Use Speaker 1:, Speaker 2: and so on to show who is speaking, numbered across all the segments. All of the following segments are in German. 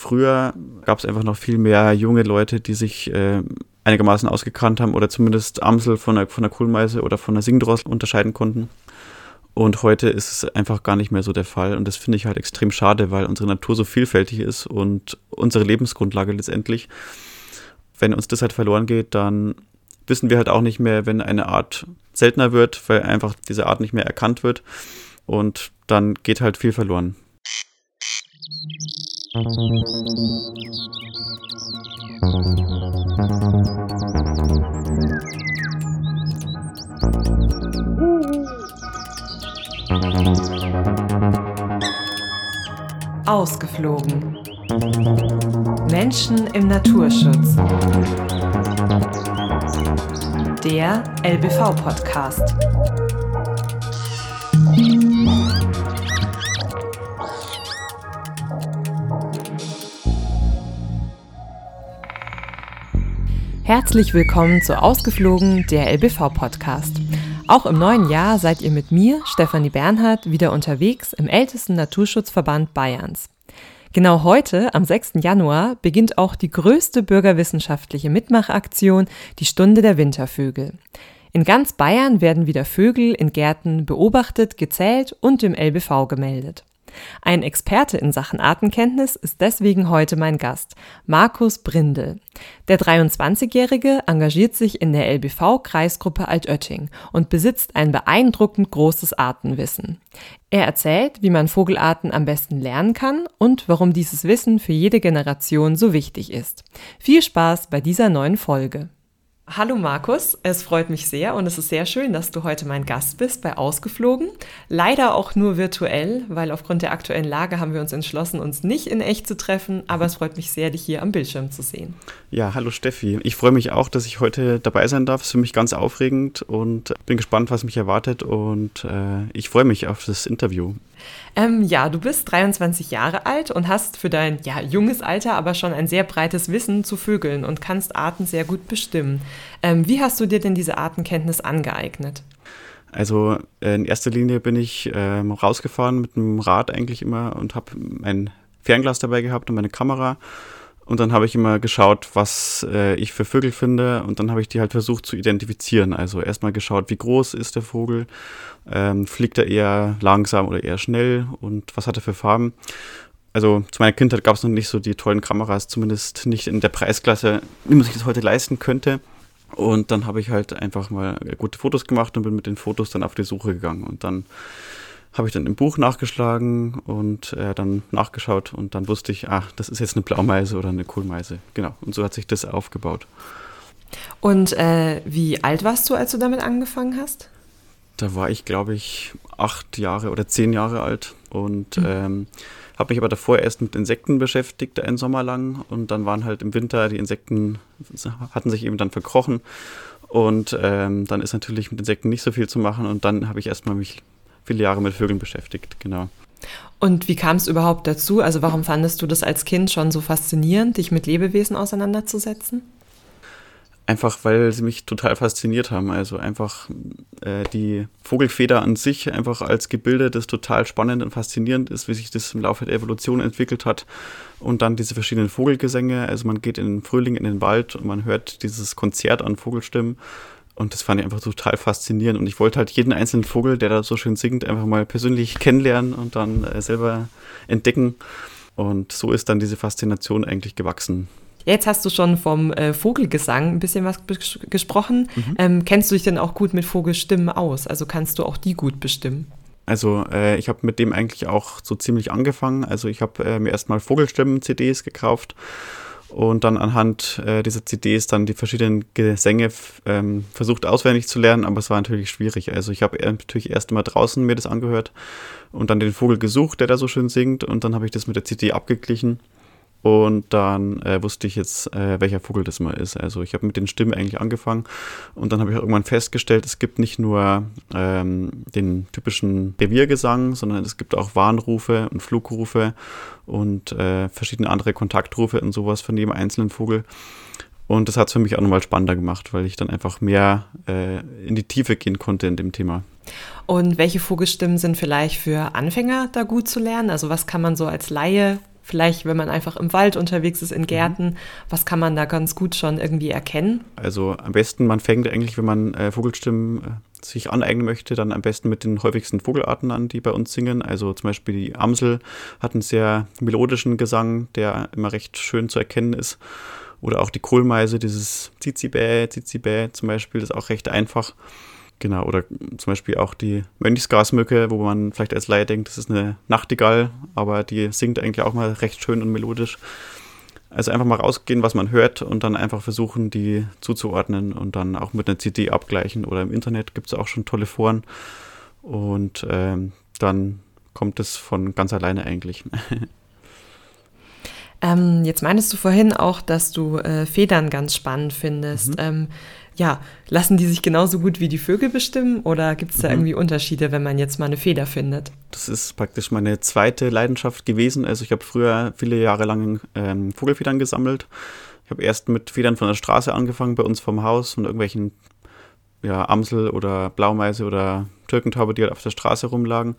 Speaker 1: früher gab es einfach noch viel mehr junge Leute, die sich äh, einigermaßen ausgekannt haben oder zumindest Amsel von der, von der Kohlmeise oder von der Singdrossel unterscheiden konnten. Und heute ist es einfach gar nicht mehr so der Fall. Und das finde ich halt extrem schade, weil unsere Natur so vielfältig ist und unsere Lebensgrundlage letztendlich. Wenn uns das halt verloren geht, dann wissen wir halt auch nicht mehr, wenn eine Art seltener wird, weil einfach diese Art nicht mehr erkannt wird. Und dann geht halt viel verloren.
Speaker 2: Ausgeflogen. Menschen im Naturschutz. Der LBV-Podcast. Herzlich willkommen zu Ausgeflogen, der LBV-Podcast. Auch im neuen Jahr seid ihr mit mir, Stefanie Bernhard, wieder unterwegs im ältesten Naturschutzverband Bayerns. Genau heute, am 6. Januar, beginnt auch die größte bürgerwissenschaftliche Mitmachaktion, die Stunde der Wintervögel. In ganz Bayern werden wieder Vögel in Gärten beobachtet, gezählt und im LBV gemeldet. Ein Experte in Sachen Artenkenntnis ist deswegen heute mein Gast, Markus Brindel. Der 23-Jährige engagiert sich in der LBV-Kreisgruppe Altötting und besitzt ein beeindruckend großes Artenwissen. Er erzählt, wie man Vogelarten am besten lernen kann und warum dieses Wissen für jede Generation so wichtig ist. Viel Spaß bei dieser neuen Folge. Hallo Markus, es freut mich sehr und es ist sehr schön, dass du heute mein Gast bist bei Ausgeflogen. Leider auch nur virtuell, weil aufgrund der aktuellen Lage haben wir uns entschlossen, uns nicht in echt zu treffen, aber es freut mich sehr, dich hier am Bildschirm zu sehen.
Speaker 1: Ja, hallo Steffi. Ich freue mich auch, dass ich heute dabei sein darf. Es ist für mich ganz aufregend und bin gespannt, was mich erwartet und äh, ich freue mich auf das Interview.
Speaker 2: Ähm, ja, du bist 23 Jahre alt und hast für dein ja, junges Alter aber schon ein sehr breites Wissen zu Vögeln und kannst Arten sehr gut bestimmen. Ähm, wie hast du dir denn diese Artenkenntnis angeeignet?
Speaker 1: Also äh, in erster Linie bin ich ähm, rausgefahren mit dem Rad eigentlich immer und habe mein Fernglas dabei gehabt und meine Kamera. Und dann habe ich immer geschaut, was äh, ich für Vögel finde. Und dann habe ich die halt versucht zu identifizieren. Also erstmal geschaut, wie groß ist der Vogel ähm, fliegt er eher langsam oder eher schnell und was hat er für Farben? Also zu meiner Kindheit gab es noch nicht so die tollen Kameras, zumindest nicht in der Preisklasse, wie man sich das heute leisten könnte. Und dann habe ich halt einfach mal gute Fotos gemacht und bin mit den Fotos dann auf die Suche gegangen. Und dann habe ich dann im Buch nachgeschlagen und äh, dann nachgeschaut und dann wusste ich, ach, das ist jetzt eine Blaumeise oder eine Kohlmeise. Genau. Und so hat sich das aufgebaut.
Speaker 2: Und äh, wie alt warst du, als du damit angefangen hast?
Speaker 1: Da war ich, glaube ich, acht Jahre oder zehn Jahre alt und mhm. ähm, habe mich aber davor erst mit Insekten beschäftigt, einen Sommer lang. Und dann waren halt im Winter die Insekten, hatten sich eben dann verkrochen. Und ähm, dann ist natürlich mit Insekten nicht so viel zu machen. Und dann habe ich erstmal mich viele Jahre mit Vögeln beschäftigt, genau.
Speaker 2: Und wie kam es überhaupt dazu? Also warum fandest du das als Kind schon so faszinierend, dich mit Lebewesen auseinanderzusetzen?
Speaker 1: Einfach weil sie mich total fasziniert haben. Also einfach äh, die Vogelfeder an sich einfach als Gebilde, das total spannend und faszinierend ist, wie sich das im Laufe der Evolution entwickelt hat. Und dann diese verschiedenen Vogelgesänge. Also man geht in den Frühling in den Wald und man hört dieses Konzert an Vogelstimmen. Und das fand ich einfach total faszinierend. Und ich wollte halt jeden einzelnen Vogel, der da so schön singt, einfach mal persönlich kennenlernen und dann äh, selber entdecken. Und so ist dann diese Faszination eigentlich gewachsen.
Speaker 2: Jetzt hast du schon vom äh, Vogelgesang ein bisschen was gesprochen. Mhm. Ähm, kennst du dich denn auch gut mit Vogelstimmen aus? Also kannst du auch die gut bestimmen?
Speaker 1: Also äh, ich habe mit dem eigentlich auch so ziemlich angefangen. Also ich habe äh, mir erstmal Vogelstimmen-CDs gekauft und dann anhand äh, dieser CDs dann die verschiedenen Gesänge ähm, versucht auswendig zu lernen, aber es war natürlich schwierig. Also ich habe natürlich erst mal draußen mir das angehört und dann den Vogel gesucht, der da so schön singt und dann habe ich das mit der CD abgeglichen und dann äh, wusste ich jetzt, äh, welcher Vogel das mal ist. Also ich habe mit den Stimmen eigentlich angefangen und dann habe ich irgendwann festgestellt, es gibt nicht nur ähm, den typischen Reviergesang, sondern es gibt auch Warnrufe und Flugrufe und äh, verschiedene andere Kontaktrufe und sowas von jedem einzelnen Vogel. Und das hat es für mich auch nochmal spannender gemacht, weil ich dann einfach mehr äh, in die Tiefe gehen konnte in dem Thema.
Speaker 2: Und welche Vogelstimmen sind vielleicht für Anfänger da gut zu lernen? Also was kann man so als Laie vielleicht, wenn man einfach im Wald unterwegs ist, in Gärten, mhm. was kann man da ganz gut schon irgendwie erkennen?
Speaker 1: Also am besten, man fängt eigentlich, wenn man äh, Vogelstimmen äh, sich aneignen möchte, dann am besten mit den häufigsten Vogelarten an, die bei uns singen. Also zum Beispiel die Amsel hat einen sehr melodischen Gesang, der immer recht schön zu erkennen ist. Oder auch die Kohlmeise, dieses Zizibä, Zizibä zum Beispiel, das ist auch recht einfach. Genau, oder zum Beispiel auch die Mönchsgrasmücke, wo man vielleicht als Laie denkt, das ist eine Nachtigall, aber die singt eigentlich auch mal recht schön und melodisch. Also einfach mal rausgehen, was man hört und dann einfach versuchen, die zuzuordnen und dann auch mit einer CD abgleichen. Oder im Internet gibt es auch schon tolle Foren. Und ähm, dann kommt es von ganz alleine eigentlich.
Speaker 2: ähm, jetzt meintest du vorhin auch, dass du äh, Federn ganz spannend findest. Mhm. Ähm, ja, lassen die sich genauso gut wie die Vögel bestimmen oder gibt es da mhm. irgendwie Unterschiede, wenn man jetzt mal eine Feder findet?
Speaker 1: Das ist praktisch meine zweite Leidenschaft gewesen. Also ich habe früher viele Jahre lang ähm, Vogelfedern gesammelt. Ich habe erst mit Federn von der Straße angefangen, bei uns vom Haus, von irgendwelchen ja, Amsel oder Blaumeise oder Türkentaube, die halt auf der Straße rumlagen.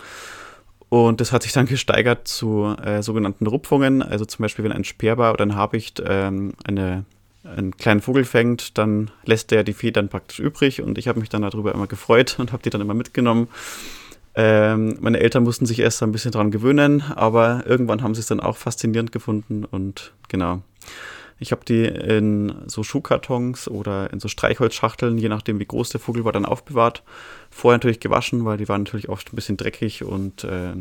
Speaker 1: Und das hat sich dann gesteigert zu äh, sogenannten Rupfungen. Also zum Beispiel, wenn ein Sperber oder ein Habicht ähm, eine einen kleinen Vogel fängt, dann lässt der die Federn praktisch übrig und ich habe mich dann darüber immer gefreut und habe die dann immer mitgenommen. Ähm, meine Eltern mussten sich erst ein bisschen daran gewöhnen, aber irgendwann haben sie es dann auch faszinierend gefunden und genau. Ich habe die in so Schuhkartons oder in so Streichholzschachteln, je nachdem wie groß der Vogel war, dann aufbewahrt. Vorher natürlich gewaschen, weil die waren natürlich oft ein bisschen dreckig und äh,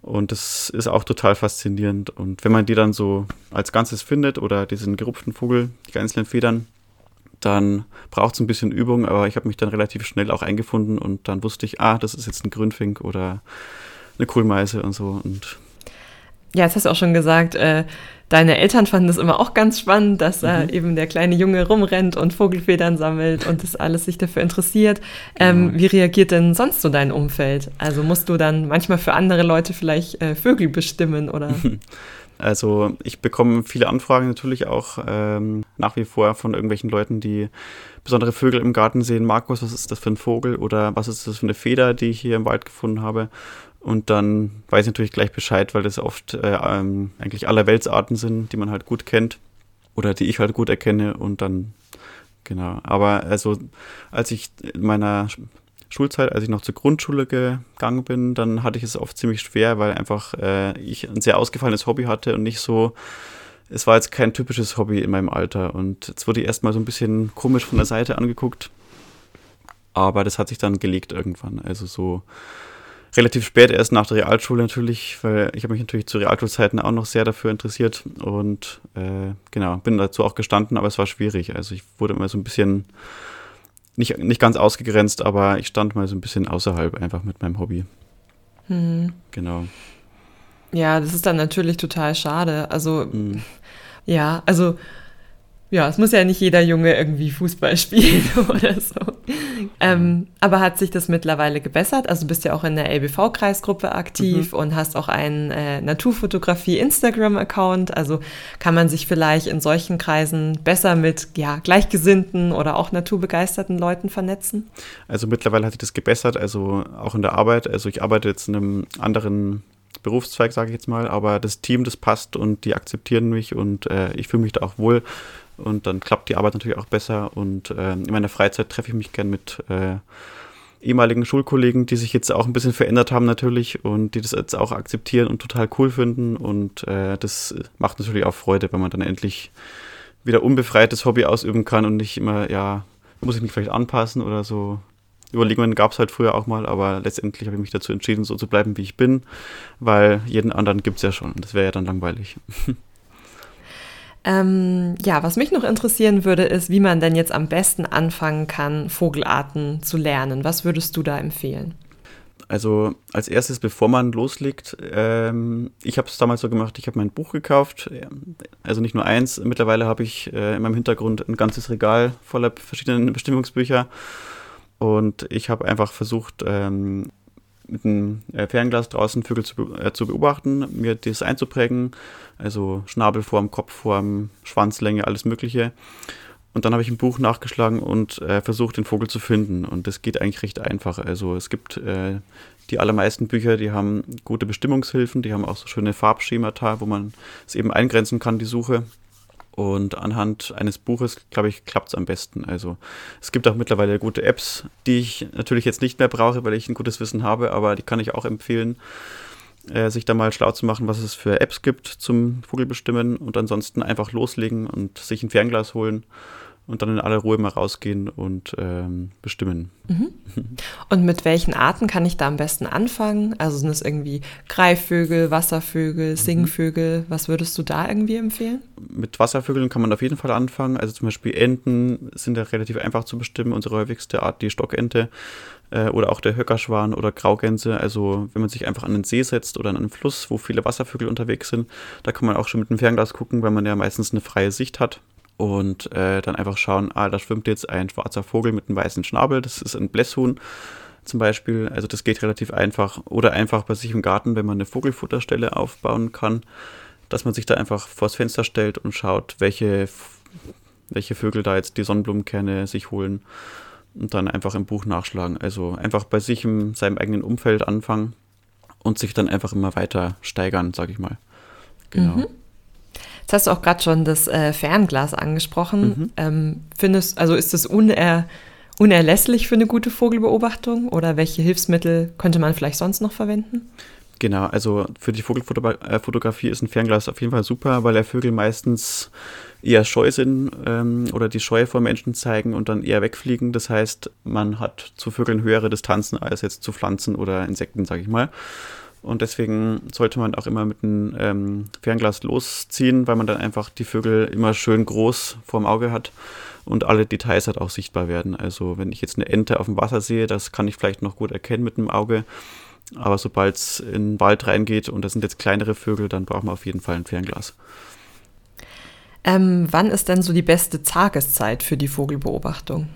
Speaker 1: und das ist auch total faszinierend. Und wenn man die dann so als Ganzes findet oder diesen gerupften Vogel, die einzelnen Federn, dann braucht es ein bisschen Übung, aber ich habe mich dann relativ schnell auch eingefunden und dann wusste ich, ah, das ist jetzt ein Grünfink oder eine Kohlmeise und so. Und
Speaker 2: ja, jetzt hast du auch schon gesagt, äh, deine Eltern fanden das immer auch ganz spannend, dass äh, mhm. eben der kleine Junge rumrennt und Vogelfedern sammelt und das alles sich dafür interessiert. Ähm, genau. Wie reagiert denn sonst so dein Umfeld? Also musst du dann manchmal für andere Leute vielleicht äh, Vögel bestimmen oder?
Speaker 1: Also ich bekomme viele Anfragen natürlich auch ähm, nach wie vor von irgendwelchen Leuten, die besondere Vögel im Garten sehen. Markus, was ist das für ein Vogel oder was ist das für eine Feder, die ich hier im Wald gefunden habe? Und dann weiß ich natürlich gleich Bescheid, weil das oft äh, ähm, eigentlich allerweltsarten sind, die man halt gut kennt oder die ich halt gut erkenne. Und dann, genau. Aber also, als ich in meiner Schulzeit, als ich noch zur Grundschule gegangen bin, dann hatte ich es oft ziemlich schwer, weil einfach äh, ich ein sehr ausgefallenes Hobby hatte und nicht so. Es war jetzt kein typisches Hobby in meinem Alter. Und jetzt wurde ich erstmal so ein bisschen komisch von der Seite angeguckt. Aber das hat sich dann gelegt irgendwann. Also so relativ spät erst nach der Realschule natürlich, weil ich habe mich natürlich zu Realschulzeiten auch noch sehr dafür interessiert und äh, genau, bin dazu auch gestanden, aber es war schwierig. Also ich wurde immer so ein bisschen nicht, nicht ganz ausgegrenzt, aber ich stand mal so ein bisschen außerhalb einfach mit meinem Hobby.
Speaker 2: Hm.
Speaker 1: Genau.
Speaker 2: Ja, das ist dann natürlich total schade. Also, hm. ja, also ja, es muss ja nicht jeder Junge irgendwie Fußball spielen oder so. Ähm, aber hat sich das mittlerweile gebessert? Also du bist ja auch in der LBV-Kreisgruppe aktiv mhm. und hast auch einen äh, Naturfotografie-Instagram-Account. Also kann man sich vielleicht in solchen Kreisen besser mit ja, gleichgesinnten oder auch naturbegeisterten Leuten vernetzen?
Speaker 1: Also mittlerweile hat sich das gebessert, also auch in der Arbeit. Also ich arbeite jetzt in einem anderen Berufszweig, sage ich jetzt mal, aber das Team, das passt und die akzeptieren mich und äh, ich fühle mich da auch wohl und dann klappt die Arbeit natürlich auch besser. Und äh, in meiner Freizeit treffe ich mich gern mit äh, ehemaligen Schulkollegen, die sich jetzt auch ein bisschen verändert haben natürlich und die das jetzt auch akzeptieren und total cool finden. Und äh, das macht natürlich auch Freude, wenn man dann endlich wieder unbefreites Hobby ausüben kann und nicht immer, ja, muss ich mich vielleicht anpassen oder so. Überlegungen gab es halt früher auch mal, aber letztendlich habe ich mich dazu entschieden, so zu bleiben, wie ich bin, weil jeden anderen gibt es ja schon. Das wäre ja dann langweilig.
Speaker 2: Ähm, ja, was mich noch interessieren würde, ist, wie man denn jetzt am besten anfangen kann, Vogelarten zu lernen. Was würdest du da empfehlen?
Speaker 1: Also als erstes, bevor man loslegt, ähm, ich habe es damals so gemacht, ich habe mein Buch gekauft, also nicht nur eins, mittlerweile habe ich äh, in meinem Hintergrund ein ganzes Regal voller verschiedenen Bestimmungsbücher und ich habe einfach versucht, ähm, mit einem äh, Fernglas draußen Vögel zu, äh, zu beobachten, mir das einzuprägen, also Schnabelform, Kopfform, Schwanzlänge, alles Mögliche. Und dann habe ich ein Buch nachgeschlagen und äh, versucht, den Vogel zu finden. Und das geht eigentlich recht einfach. Also es gibt äh, die allermeisten Bücher, die haben gute Bestimmungshilfen, die haben auch so schöne Farbschemata, wo man es eben eingrenzen kann, die Suche. Und anhand eines Buches, glaube ich, klappt es am besten. Also es gibt auch mittlerweile gute Apps, die ich natürlich jetzt nicht mehr brauche, weil ich ein gutes Wissen habe, aber die kann ich auch empfehlen, äh, sich da mal schlau zu machen, was es für Apps gibt zum Vogelbestimmen und ansonsten einfach loslegen und sich ein Fernglas holen und dann in aller Ruhe mal rausgehen und ähm, bestimmen. Mhm.
Speaker 2: Und mit welchen Arten kann ich da am besten anfangen? Also sind es irgendwie Greifvögel, Wasservögel, mhm. Singvögel? Was würdest du da irgendwie empfehlen?
Speaker 1: Mit Wasservögeln kann man auf jeden Fall anfangen. Also zum Beispiel Enten sind ja relativ einfach zu bestimmen. Unsere häufigste Art, die Stockente äh, oder auch der Höckerschwan oder Graugänse. Also wenn man sich einfach an den See setzt oder an einen Fluss, wo viele Wasservögel unterwegs sind, da kann man auch schon mit dem Fernglas gucken, weil man ja meistens eine freie Sicht hat und äh, dann einfach schauen, ah, da schwimmt jetzt ein schwarzer Vogel mit einem weißen Schnabel, das ist ein Blässhuhn zum Beispiel. Also das geht relativ einfach. Oder einfach bei sich im Garten, wenn man eine Vogelfutterstelle aufbauen kann, dass man sich da einfach vors Fenster stellt und schaut, welche, welche Vögel da jetzt die Sonnenblumenkerne sich holen und dann einfach im Buch nachschlagen. Also einfach bei sich in seinem eigenen Umfeld anfangen und sich dann einfach immer weiter steigern, sag ich mal.
Speaker 2: Genau. Mhm. Jetzt hast du auch gerade schon das äh, Fernglas angesprochen. Mhm. Ähm, findest, also ist das uner, unerlässlich für eine gute Vogelbeobachtung oder welche Hilfsmittel könnte man vielleicht sonst noch verwenden?
Speaker 1: Genau, also für die Vogelfotografie ist ein Fernglas auf jeden Fall super, weil er Vögel meistens eher scheu sind ähm, oder die Scheu vor Menschen zeigen und dann eher wegfliegen. Das heißt, man hat zu Vögeln höhere Distanzen als jetzt zu Pflanzen oder Insekten, sage ich mal. Und deswegen sollte man auch immer mit einem ähm, Fernglas losziehen, weil man dann einfach die Vögel immer schön groß vorm Auge hat und alle Details halt auch sichtbar werden. Also wenn ich jetzt eine Ente auf dem Wasser sehe, das kann ich vielleicht noch gut erkennen mit dem Auge. Aber sobald es in den Wald reingeht und das sind jetzt kleinere Vögel, dann braucht man auf jeden Fall ein Fernglas.
Speaker 2: Ähm, wann ist denn so die beste Tageszeit für die Vogelbeobachtung?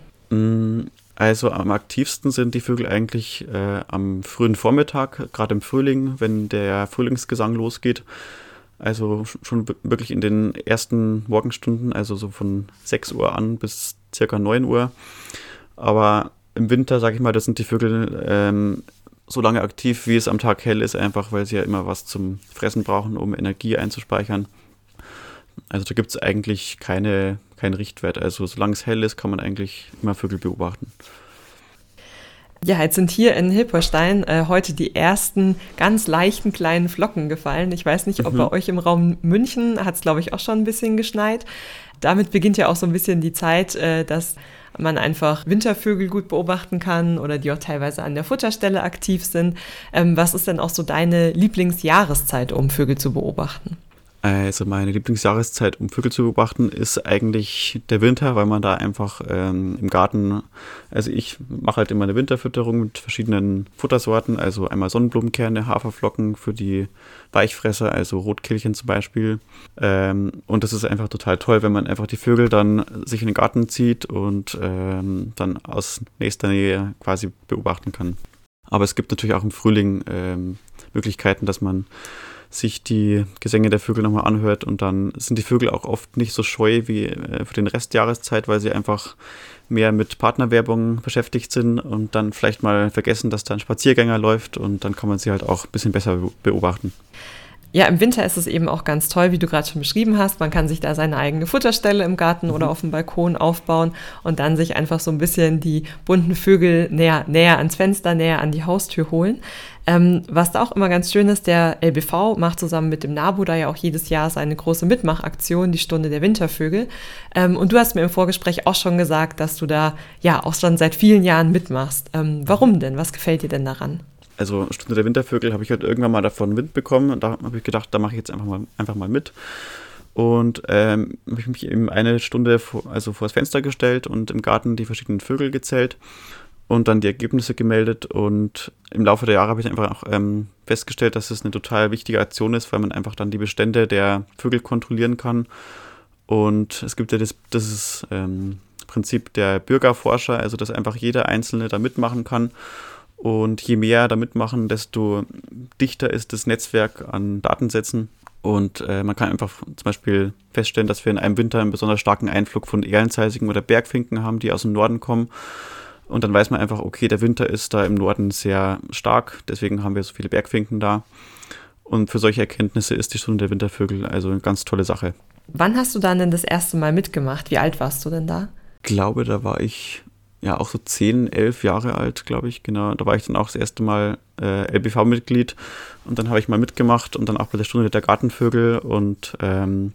Speaker 1: Also am aktivsten sind die Vögel eigentlich äh, am frühen Vormittag, gerade im Frühling, wenn der Frühlingsgesang losgeht. Also schon wirklich in den ersten Morgenstunden, also so von 6 Uhr an bis circa 9 Uhr. Aber im Winter, sage ich mal, da sind die Vögel ähm, so lange aktiv, wie es am Tag hell ist, einfach weil sie ja immer was zum Fressen brauchen, um Energie einzuspeichern. Also da gibt es eigentlich keine kein Richtwert. Also solange es hell ist, kann man eigentlich immer Vögel beobachten.
Speaker 2: Ja, jetzt sind hier in Hilperstein äh, heute die ersten ganz leichten kleinen Flocken gefallen. Ich weiß nicht, ob mhm. bei euch im Raum München hat es, glaube ich, auch schon ein bisschen geschneit. Damit beginnt ja auch so ein bisschen die Zeit, äh, dass man einfach Wintervögel gut beobachten kann oder die auch teilweise an der Futterstelle aktiv sind. Ähm, was ist denn auch so deine Lieblingsjahreszeit, um Vögel zu beobachten?
Speaker 1: Also meine Lieblingsjahreszeit, um Vögel zu beobachten, ist eigentlich der Winter, weil man da einfach ähm, im Garten, also ich mache halt immer eine Winterfütterung mit verschiedenen Futtersorten, also einmal Sonnenblumenkerne, Haferflocken für die Weichfresser, also Rotkehlchen zum Beispiel. Ähm, und das ist einfach total toll, wenn man einfach die Vögel dann sich in den Garten zieht und ähm, dann aus nächster Nähe quasi beobachten kann. Aber es gibt natürlich auch im Frühling ähm, Möglichkeiten, dass man sich die Gesänge der Vögel nochmal anhört und dann sind die Vögel auch oft nicht so scheu wie äh, für den Rest der Jahreszeit, weil sie einfach mehr mit Partnerwerbung beschäftigt sind und dann vielleicht mal vergessen, dass da ein Spaziergänger läuft und dann kann man sie halt auch ein bisschen besser beobachten.
Speaker 2: Ja, im Winter ist es eben auch ganz toll, wie du gerade schon beschrieben hast. Man kann sich da seine eigene Futterstelle im Garten mhm. oder auf dem Balkon aufbauen und dann sich einfach so ein bisschen die bunten Vögel näher, näher ans Fenster, näher an die Haustür holen. Ähm, was da auch immer ganz schön ist, der LBV macht zusammen mit dem NABU da ja auch jedes Jahr seine große Mitmachaktion, die Stunde der Wintervögel. Ähm, und du hast mir im Vorgespräch auch schon gesagt, dass du da ja auch schon seit vielen Jahren mitmachst. Ähm, warum denn? Was gefällt dir denn daran?
Speaker 1: Also Stunde der Wintervögel habe ich halt irgendwann mal davon Wind bekommen und da habe ich gedacht, da mache ich jetzt einfach mal, einfach mal mit. Und ähm, habe ich mich eben eine Stunde vor, also vor das Fenster gestellt und im Garten die verschiedenen Vögel gezählt und dann die Ergebnisse gemeldet. Und im Laufe der Jahre habe ich einfach auch ähm, festgestellt, dass es eine total wichtige Aktion ist, weil man einfach dann die Bestände der Vögel kontrollieren kann. Und es gibt ja das, das ähm, Prinzip der Bürgerforscher, also dass einfach jeder Einzelne da mitmachen kann. Und je mehr da mitmachen, desto dichter ist das Netzwerk an Datensätzen. Und äh, man kann einfach zum Beispiel feststellen, dass wir in einem Winter einen besonders starken Einflug von Erlenzeisigen oder Bergfinken haben, die aus dem Norden kommen. Und dann weiß man einfach, okay, der Winter ist da im Norden sehr stark, deswegen haben wir so viele Bergfinken da. Und für solche Erkenntnisse ist die Stunde der Wintervögel also eine ganz tolle Sache.
Speaker 2: Wann hast du dann denn das erste Mal mitgemacht? Wie alt warst du denn da?
Speaker 1: Ich glaube, da war ich ja auch so 10, 11 Jahre alt, glaube ich, genau. Da war ich dann auch das erste Mal äh, LBV-Mitglied und dann habe ich mal mitgemacht und dann auch bei der Stunde der Gartenvögel und ähm,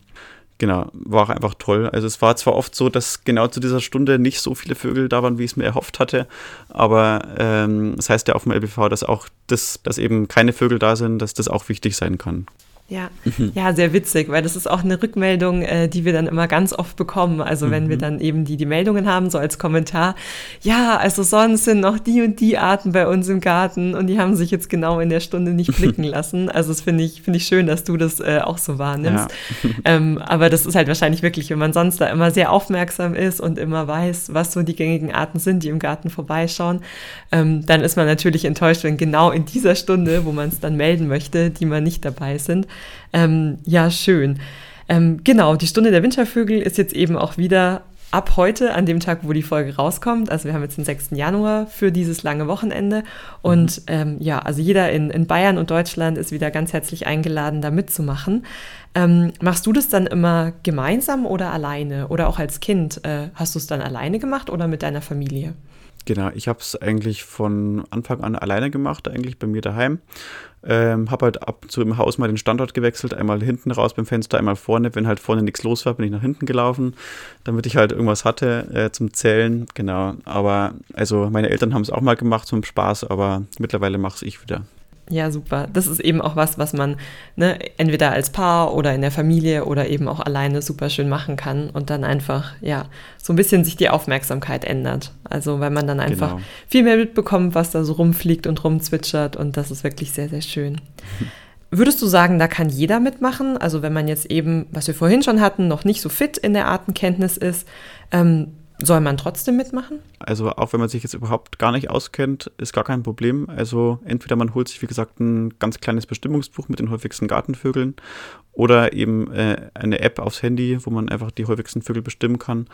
Speaker 1: genau, war einfach toll. Also es war zwar oft so, dass genau zu dieser Stunde nicht so viele Vögel da waren, wie ich es mir erhofft hatte, aber ähm, das heißt ja auf dem LBV, dass auch das, dass eben keine Vögel da sind, dass das auch wichtig sein kann.
Speaker 2: Ja, mhm. ja, sehr witzig, weil das ist auch eine Rückmeldung, äh, die wir dann immer ganz oft bekommen. Also mhm. wenn wir mhm. dann eben die, die Meldungen haben, so als Kommentar, ja, also sonst sind noch die und die Arten bei uns im Garten und die haben sich jetzt genau in der Stunde nicht blicken lassen. Also das finde ich, finde ich schön, dass du das äh, auch so wahrnimmst. Ja. ähm, aber das ist halt wahrscheinlich wirklich, wenn man sonst da immer sehr aufmerksam ist und immer weiß, was so die gängigen Arten sind, die im Garten vorbeischauen, ähm, dann ist man natürlich enttäuscht, wenn genau in dieser Stunde, wo man es dann melden möchte, die man nicht dabei sind. Ähm, ja, schön. Ähm, genau, die Stunde der Wintervögel ist jetzt eben auch wieder ab heute, an dem Tag, wo die Folge rauskommt. Also wir haben jetzt den 6. Januar für dieses lange Wochenende. Und mhm. ähm, ja, also jeder in, in Bayern und Deutschland ist wieder ganz herzlich eingeladen, da mitzumachen. Ähm, machst du das dann immer gemeinsam oder alleine? Oder auch als Kind? Äh, hast du es dann alleine gemacht oder mit deiner Familie?
Speaker 1: Genau, ich habe es eigentlich von Anfang an alleine gemacht, eigentlich bei mir daheim. Ähm, habe halt ab zu im Haus mal den Standort gewechselt, einmal hinten raus beim Fenster, einmal vorne. Wenn halt vorne nichts los war, bin ich nach hinten gelaufen, damit ich halt irgendwas hatte äh, zum Zählen. Genau, aber also meine Eltern haben es auch mal gemacht zum Spaß, aber mittlerweile mache ich wieder.
Speaker 2: Ja, super. Das ist eben auch was, was man ne, entweder als Paar oder in der Familie oder eben auch alleine super schön machen kann und dann einfach, ja, so ein bisschen sich die Aufmerksamkeit ändert. Also, weil man dann einfach genau. viel mehr mitbekommt, was da so rumfliegt und rumzwitschert und das ist wirklich sehr, sehr schön. Würdest du sagen, da kann jeder mitmachen? Also wenn man jetzt eben, was wir vorhin schon hatten, noch nicht so fit in der Artenkenntnis ist, ähm, soll man trotzdem mitmachen?
Speaker 1: Also auch wenn man sich jetzt überhaupt gar nicht auskennt, ist gar kein Problem. Also entweder man holt sich, wie gesagt, ein ganz kleines Bestimmungsbuch mit den häufigsten Gartenvögeln oder eben äh, eine App aufs Handy, wo man einfach die häufigsten Vögel bestimmen kann.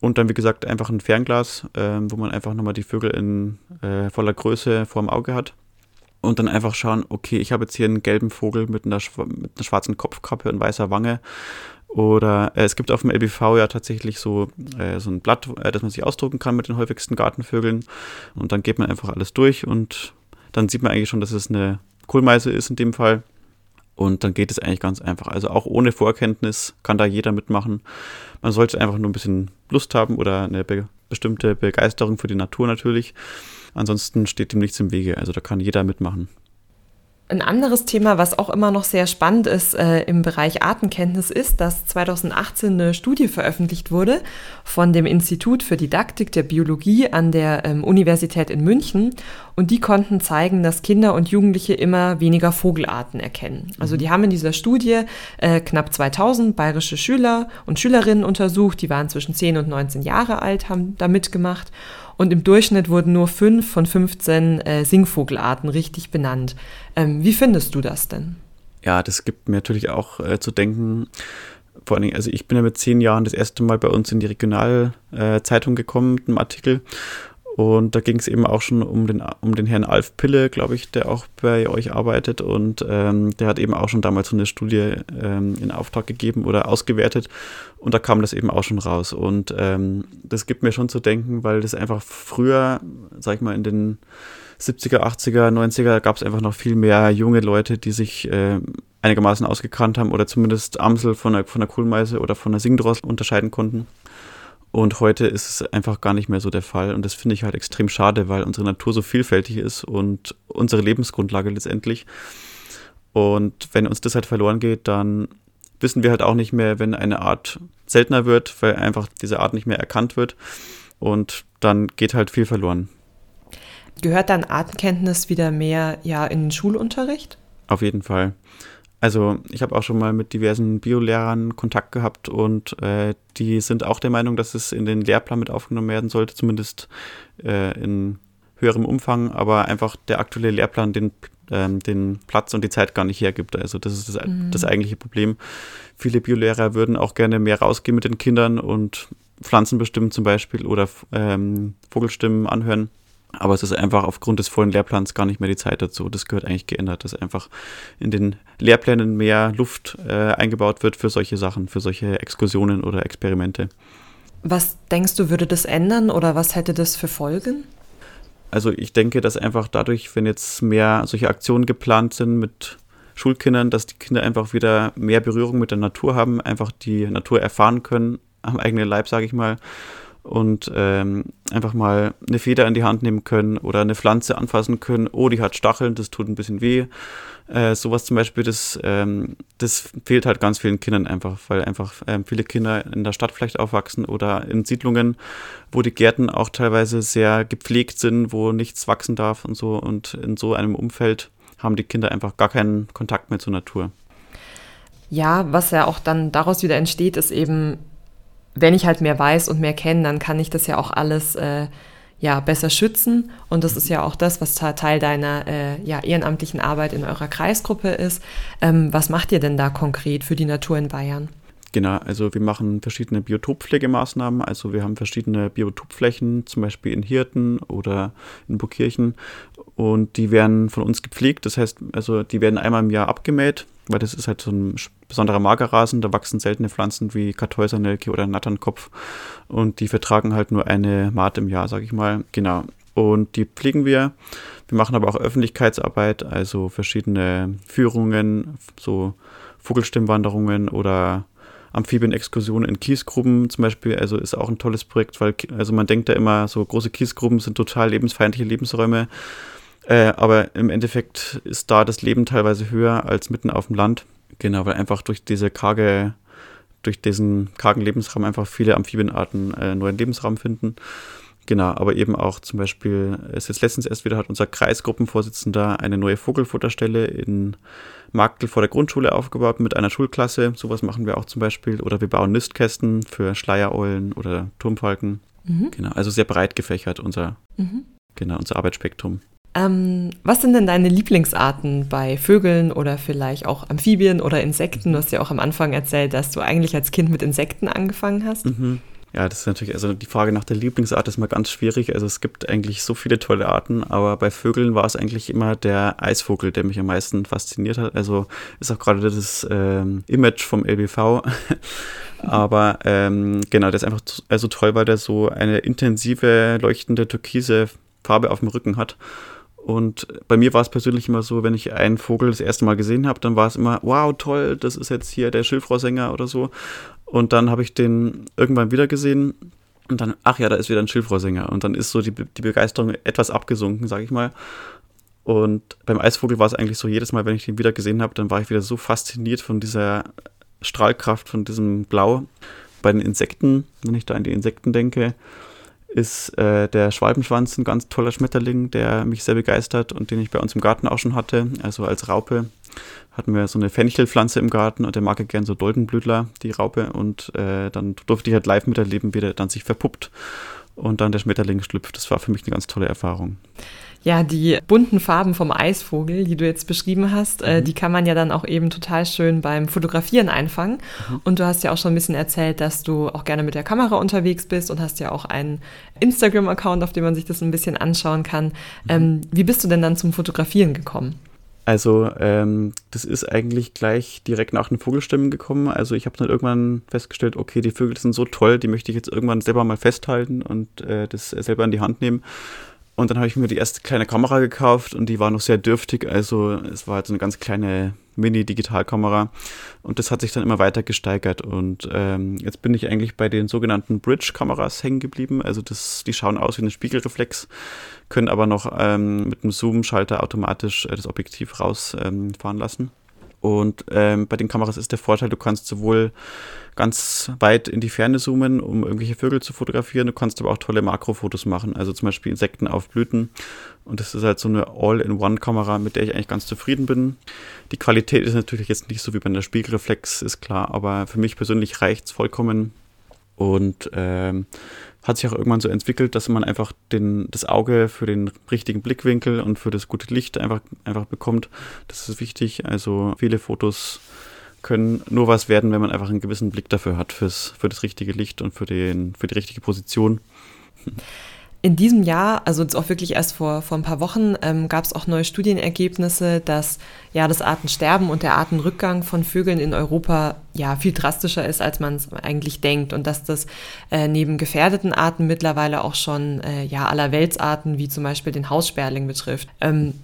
Speaker 1: Und dann, wie gesagt, einfach ein Fernglas, äh, wo man einfach nochmal die Vögel in äh, voller Größe vor dem Auge hat. Und dann einfach schauen, okay, ich habe jetzt hier einen gelben Vogel mit einer, mit einer schwarzen Kopfkappe und weißer Wange oder äh, es gibt auf dem LBV ja tatsächlich so, äh, so ein Blatt, äh, das man sich ausdrucken kann mit den häufigsten Gartenvögeln. Und dann geht man einfach alles durch und dann sieht man eigentlich schon, dass es eine Kohlmeise ist in dem Fall. Und dann geht es eigentlich ganz einfach. Also auch ohne Vorkenntnis kann da jeder mitmachen. Man sollte einfach nur ein bisschen Lust haben oder eine be bestimmte Begeisterung für die Natur natürlich. Ansonsten steht dem nichts im Wege. Also da kann jeder mitmachen.
Speaker 2: Ein anderes Thema, was auch immer noch sehr spannend ist äh, im Bereich Artenkenntnis, ist, dass 2018 eine Studie veröffentlicht wurde von dem Institut für Didaktik der Biologie an der ähm, Universität in München. Und die konnten zeigen, dass Kinder und Jugendliche immer weniger Vogelarten erkennen. Also die haben in dieser Studie äh, knapp 2000 bayerische Schüler und Schülerinnen untersucht. Die waren zwischen 10 und 19 Jahre alt, haben da mitgemacht und im Durchschnitt wurden nur fünf von 15 äh, Singvogelarten richtig benannt. Ähm, wie findest du das denn?
Speaker 1: Ja, das gibt mir natürlich auch äh, zu denken. Vor allen Dingen, also ich bin ja mit zehn Jahren das erste Mal bei uns in die Regionalzeitung äh, gekommen mit einem Artikel und da ging es eben auch schon um den, um den Herrn Alf Pille, glaube ich, der auch bei euch arbeitet. Und ähm, der hat eben auch schon damals so eine Studie ähm, in Auftrag gegeben oder ausgewertet. Und da kam das eben auch schon raus. Und ähm, das gibt mir schon zu denken, weil das einfach früher, sag ich mal, in den 70er, 80er, 90er gab es einfach noch viel mehr junge Leute, die sich äh, einigermaßen ausgekannt haben oder zumindest Amsel von der, von der Kohlmeise oder von der Singdrossel unterscheiden konnten. Und heute ist es einfach gar nicht mehr so der Fall. Und das finde ich halt extrem schade, weil unsere Natur so vielfältig ist und unsere Lebensgrundlage letztendlich. Und wenn uns das halt verloren geht, dann wissen wir halt auch nicht mehr, wenn eine Art seltener wird, weil einfach diese Art nicht mehr erkannt wird. Und dann geht halt viel verloren.
Speaker 2: Gehört dann Artenkenntnis wieder mehr ja in den Schulunterricht?
Speaker 1: Auf jeden Fall. Also ich habe auch schon mal mit diversen Biolehrern Kontakt gehabt und äh, die sind auch der Meinung, dass es in den Lehrplan mit aufgenommen werden sollte, zumindest äh, in höherem Umfang, aber einfach der aktuelle Lehrplan, den ähm, den Platz und die Zeit gar nicht hergibt. Also das ist das, mhm. das eigentliche Problem. Viele Biolehrer würden auch gerne mehr rausgehen mit den Kindern und Pflanzen bestimmen zum Beispiel oder ähm, Vogelstimmen anhören. Aber es ist einfach aufgrund des vollen Lehrplans gar nicht mehr die Zeit dazu. Das gehört eigentlich geändert, dass einfach in den Lehrplänen mehr Luft äh, eingebaut wird für solche Sachen, für solche Exkursionen oder Experimente.
Speaker 2: Was denkst du, würde das ändern oder was hätte das für Folgen?
Speaker 1: Also ich denke, dass einfach dadurch, wenn jetzt mehr solche Aktionen geplant sind mit Schulkindern, dass die Kinder einfach wieder mehr Berührung mit der Natur haben, einfach die Natur erfahren können, am eigenen Leib, sage ich mal, und ähm, einfach mal eine Feder in die Hand nehmen können oder eine Pflanze anfassen können. Oh, die hat Stacheln, das tut ein bisschen weh. Äh, sowas zum Beispiel, das, ähm, das fehlt halt ganz vielen Kindern einfach, weil einfach ähm, viele Kinder in der Stadt vielleicht aufwachsen oder in Siedlungen, wo die Gärten auch teilweise sehr gepflegt sind, wo nichts wachsen darf und so. Und in so einem Umfeld haben die Kinder einfach gar keinen Kontakt mehr zur Natur.
Speaker 2: Ja, was ja auch dann daraus wieder entsteht, ist eben wenn ich halt mehr weiß und mehr kenne, dann kann ich das ja auch alles äh, ja, besser schützen. Und das ist ja auch das, was Teil deiner äh, ja, ehrenamtlichen Arbeit in eurer Kreisgruppe ist. Ähm, was macht ihr denn da konkret für die Natur in Bayern?
Speaker 1: Genau, also wir machen verschiedene Biotoppflegemaßnahmen. Also wir haben verschiedene Biotopflächen, zum Beispiel in Hirten oder in Burgkirchen. Und die werden von uns gepflegt. Das heißt, also die werden einmal im Jahr abgemäht, weil das ist halt so ein besonderer Magerrasen. Da wachsen seltene Pflanzen wie Kartäusernelke oder Natternkopf. Und die vertragen halt nur eine Maat im Jahr, sag ich mal. Genau. Und die pflegen wir. Wir machen aber auch Öffentlichkeitsarbeit, also verschiedene Führungen, so Vogelstimmwanderungen oder Amphibienexkursionen in Kiesgruben zum Beispiel, also ist auch ein tolles Projekt, weil also man denkt da immer, so große Kiesgruben sind total lebensfeindliche Lebensräume. Äh, aber im Endeffekt ist da das Leben teilweise höher als mitten auf dem Land. Genau, weil einfach durch diese karge, durch diesen kargen Lebensraum einfach viele Amphibienarten äh, neuen Lebensraum finden. Genau, aber eben auch zum Beispiel, es ist letztens erst wieder, hat unser Kreisgruppenvorsitzender eine neue Vogelfutterstelle in Marktl vor der Grundschule aufgebaut mit einer Schulklasse. Sowas machen wir auch zum Beispiel. Oder wir bauen Nistkästen für Schleiereulen oder Turmfalken. Mhm. Genau, also sehr breit gefächert unser, mhm. genau, unser Arbeitsspektrum.
Speaker 2: Ähm, was sind denn deine Lieblingsarten bei Vögeln oder vielleicht auch Amphibien oder Insekten? Du hast ja auch am Anfang erzählt, dass du eigentlich als Kind mit Insekten angefangen hast.
Speaker 1: Mhm. Ja, das ist natürlich, also die Frage nach der Lieblingsart ist mal ganz schwierig. Also es gibt eigentlich so viele tolle Arten, aber bei Vögeln war es eigentlich immer der Eisvogel, der mich am meisten fasziniert hat. Also ist auch gerade das ähm, Image vom LBV. aber ähm, genau, der ist einfach also toll, weil der so eine intensive, leuchtende, türkise Farbe auf dem Rücken hat. Und bei mir war es persönlich immer so, wenn ich einen Vogel das erste Mal gesehen habe, dann war es immer, wow, toll, das ist jetzt hier der Schilfrohrsänger oder so. Und dann habe ich den irgendwann wieder gesehen und dann, ach ja, da ist wieder ein Schilfrohrsänger. Und dann ist so die, die Begeisterung etwas abgesunken, sage ich mal. Und beim Eisvogel war es eigentlich so, jedes Mal, wenn ich den wieder gesehen habe, dann war ich wieder so fasziniert von dieser Strahlkraft, von diesem Blau. Bei den Insekten, wenn ich da an die Insekten denke, ist äh, der Schwalbenschwanz ein ganz toller Schmetterling, der mich sehr begeistert und den ich bei uns im Garten auch schon hatte, also als Raupe hatten wir so eine Fenchelpflanze im Garten und der mag gern so Doldenblütler, die Raupe. Und äh, dann durfte ich halt live miterleben, wie der dann sich verpuppt und dann der Schmetterling schlüpft. Das war für mich eine ganz tolle Erfahrung.
Speaker 2: Ja, die bunten Farben vom Eisvogel, die du jetzt beschrieben hast, äh, mhm. äh, die kann man ja dann auch eben total schön beim Fotografieren einfangen. Mhm. Und du hast ja auch schon ein bisschen erzählt, dass du auch gerne mit der Kamera unterwegs bist und hast ja auch einen Instagram-Account, auf dem man sich das ein bisschen anschauen kann. Mhm. Ähm, wie bist du denn dann zum Fotografieren gekommen?
Speaker 1: Also ähm, das ist eigentlich gleich direkt nach den Vogelstimmen gekommen. Also ich habe dann irgendwann festgestellt, okay, die Vögel sind so toll, die möchte ich jetzt irgendwann selber mal festhalten und äh, das selber in die Hand nehmen. Und dann habe ich mir die erste kleine Kamera gekauft und die war noch sehr dürftig. Also es war halt so eine ganz kleine Mini-Digitalkamera. Und das hat sich dann immer weiter gesteigert. Und ähm, jetzt bin ich eigentlich bei den sogenannten Bridge-Kameras hängen geblieben. Also das, die schauen aus wie eine Spiegelreflex, können aber noch ähm, mit einem Zoom-Schalter automatisch äh, das Objektiv rausfahren ähm, lassen. Und ähm, bei den Kameras ist der Vorteil, du kannst sowohl ganz weit in die Ferne zoomen, um irgendwelche Vögel zu fotografieren. Du kannst aber auch tolle Makrofotos machen, also zum Beispiel Insekten auf Blüten. Und das ist halt so eine All-in-One-Kamera, mit der ich eigentlich ganz zufrieden bin. Die Qualität ist natürlich jetzt nicht so wie bei einer Spiegelreflex, ist klar, aber für mich persönlich reicht es vollkommen. Und ähm, hat sich auch irgendwann so entwickelt, dass man einfach den, das Auge für den richtigen Blickwinkel und für das gute Licht einfach, einfach bekommt. Das ist wichtig. Also viele Fotos können nur was werden, wenn man einfach einen gewissen Blick dafür hat, fürs, für das richtige Licht und für, den, für die richtige Position.
Speaker 2: In diesem Jahr, also jetzt auch wirklich erst vor, vor ein paar Wochen, ähm, gab es auch neue Studienergebnisse, dass ja das Artensterben und der Artenrückgang von Vögeln in Europa ja viel drastischer ist, als man es eigentlich denkt und dass das äh, neben gefährdeten Arten mittlerweile auch schon äh, ja allerweltsarten wie zum Beispiel den Haussperling betrifft. Ähm,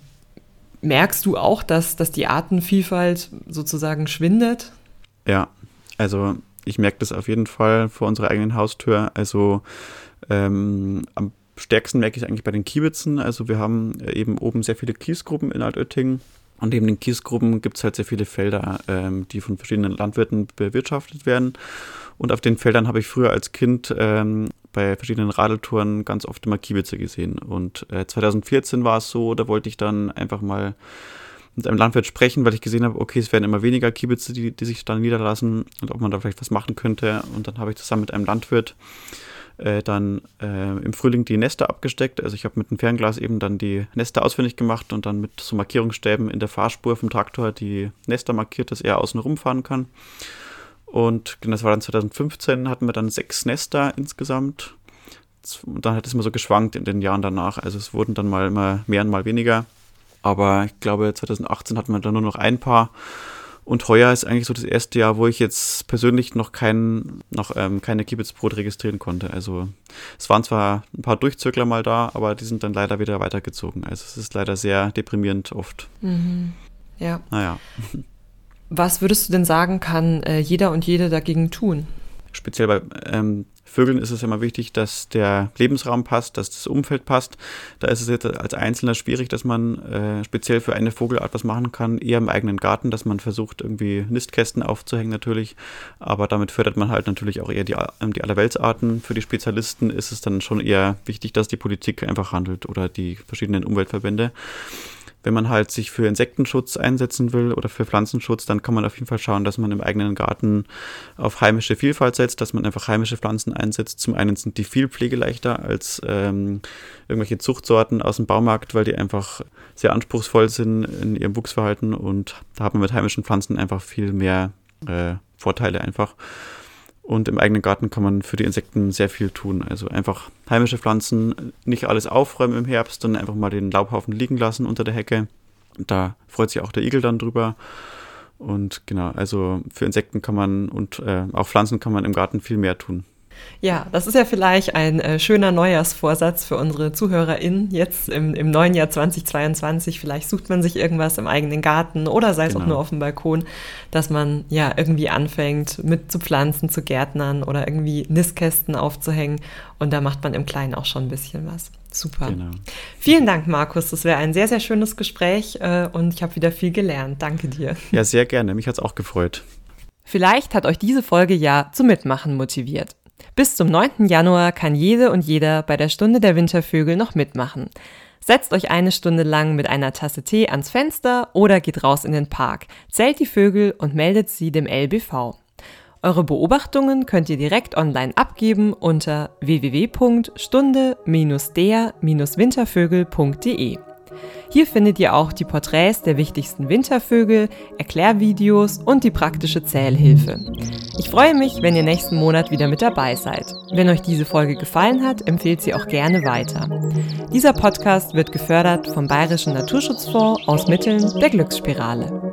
Speaker 2: merkst du auch, dass, dass die Artenvielfalt sozusagen schwindet?
Speaker 1: Ja, also ich merke das auf jeden Fall vor unserer eigenen Haustür. Also ähm, am stärksten merke ich eigentlich bei den Kiebitzen. Also wir haben äh, eben oben sehr viele Kiesgruppen in Altötting. Und neben den Kiesgruppen gibt es halt sehr viele Felder, ähm, die von verschiedenen Landwirten bewirtschaftet werden. Und auf den Feldern habe ich früher als Kind ähm, bei verschiedenen Radeltouren ganz oft immer Kiebitze gesehen. Und äh, 2014 war es so, da wollte ich dann einfach mal mit einem Landwirt sprechen, weil ich gesehen habe, okay, es werden immer weniger Kiebitze, die, die sich dann niederlassen und ob man da vielleicht was machen könnte. Und dann habe ich zusammen mit einem Landwirt äh, dann äh, im Frühling die Nester abgesteckt. Also ich habe mit dem Fernglas eben dann die Nester ausfindig gemacht und dann mit so Markierungsstäben in der Fahrspur vom Traktor die Nester markiert, dass er außen rumfahren kann. Und genau, das war dann 2015, hatten wir dann sechs Nester insgesamt. Und dann hat es immer so geschwankt in den Jahren danach. Also es wurden dann mal immer mehr und mal weniger. Aber ich glaube, 2018 hatten wir dann nur noch ein Paar. Und heuer ist eigentlich so das erste Jahr, wo ich jetzt persönlich noch, kein, noch ähm, keine Kiebitzbrot registrieren konnte. Also es waren zwar ein paar Durchzögler mal da, aber die sind dann leider wieder weitergezogen. Also es ist leider sehr deprimierend oft.
Speaker 2: Mhm. Ja.
Speaker 1: Naja.
Speaker 2: Was würdest du denn sagen, kann äh, jeder und jede dagegen tun?
Speaker 1: Speziell bei ähm, Vögeln ist es immer wichtig, dass der Lebensraum passt, dass das Umfeld passt. Da ist es jetzt als Einzelner schwierig, dass man äh, speziell für eine Vogelart was machen kann, eher im eigenen Garten, dass man versucht, irgendwie Nistkästen aufzuhängen natürlich. Aber damit fördert man halt natürlich auch eher die, ähm, die Allerweltsarten. Für die Spezialisten ist es dann schon eher wichtig, dass die Politik einfach handelt oder die verschiedenen Umweltverbände wenn man halt sich für Insektenschutz einsetzen will oder für Pflanzenschutz, dann kann man auf jeden Fall schauen, dass man im eigenen Garten auf heimische Vielfalt setzt, dass man einfach heimische Pflanzen einsetzt. Zum einen sind die viel pflegeleichter als ähm, irgendwelche Zuchtsorten aus dem Baumarkt, weil die einfach sehr anspruchsvoll sind in ihrem Wuchsverhalten und da hat man mit heimischen Pflanzen einfach viel mehr äh, Vorteile einfach. Und im eigenen Garten kann man für die Insekten sehr viel tun. Also einfach heimische Pflanzen, nicht alles aufräumen im Herbst, sondern einfach mal den Laubhaufen liegen lassen unter der Hecke. Da freut sich auch der Igel dann drüber. Und genau, also für Insekten kann man und äh, auch Pflanzen kann man im Garten viel mehr tun.
Speaker 2: Ja, das ist ja vielleicht ein äh, schöner Neujahrsvorsatz für unsere ZuhörerInnen jetzt im, im neuen Jahr 2022. Vielleicht sucht man sich irgendwas im eigenen Garten oder sei es genau. auch nur auf dem Balkon, dass man ja irgendwie anfängt mit zu pflanzen, zu Gärtnern oder irgendwie Nistkästen aufzuhängen. Und da macht man im Kleinen auch schon ein bisschen was. Super. Genau. Vielen Dank, Markus. Das wäre ein sehr, sehr schönes Gespräch äh, und ich habe wieder viel gelernt. Danke dir.
Speaker 1: Ja, sehr gerne. Mich hat es auch gefreut.
Speaker 2: Vielleicht hat euch diese Folge ja zum Mitmachen motiviert. Bis zum 9. Januar kann jede und jeder bei der Stunde der Wintervögel noch mitmachen. Setzt euch eine Stunde lang mit einer Tasse Tee ans Fenster oder geht raus in den Park, zählt die Vögel und meldet sie dem LBV. Eure Beobachtungen könnt ihr direkt online abgeben unter www.stunde-der-wintervögel.de. Hier findet ihr auch die Porträts der wichtigsten Wintervögel, Erklärvideos und die praktische Zählhilfe. Ich freue mich, wenn ihr nächsten Monat wieder mit dabei seid. Wenn euch diese Folge gefallen hat, empfehlt sie auch gerne weiter. Dieser Podcast wird gefördert vom Bayerischen Naturschutzfonds aus Mitteln der Glücksspirale.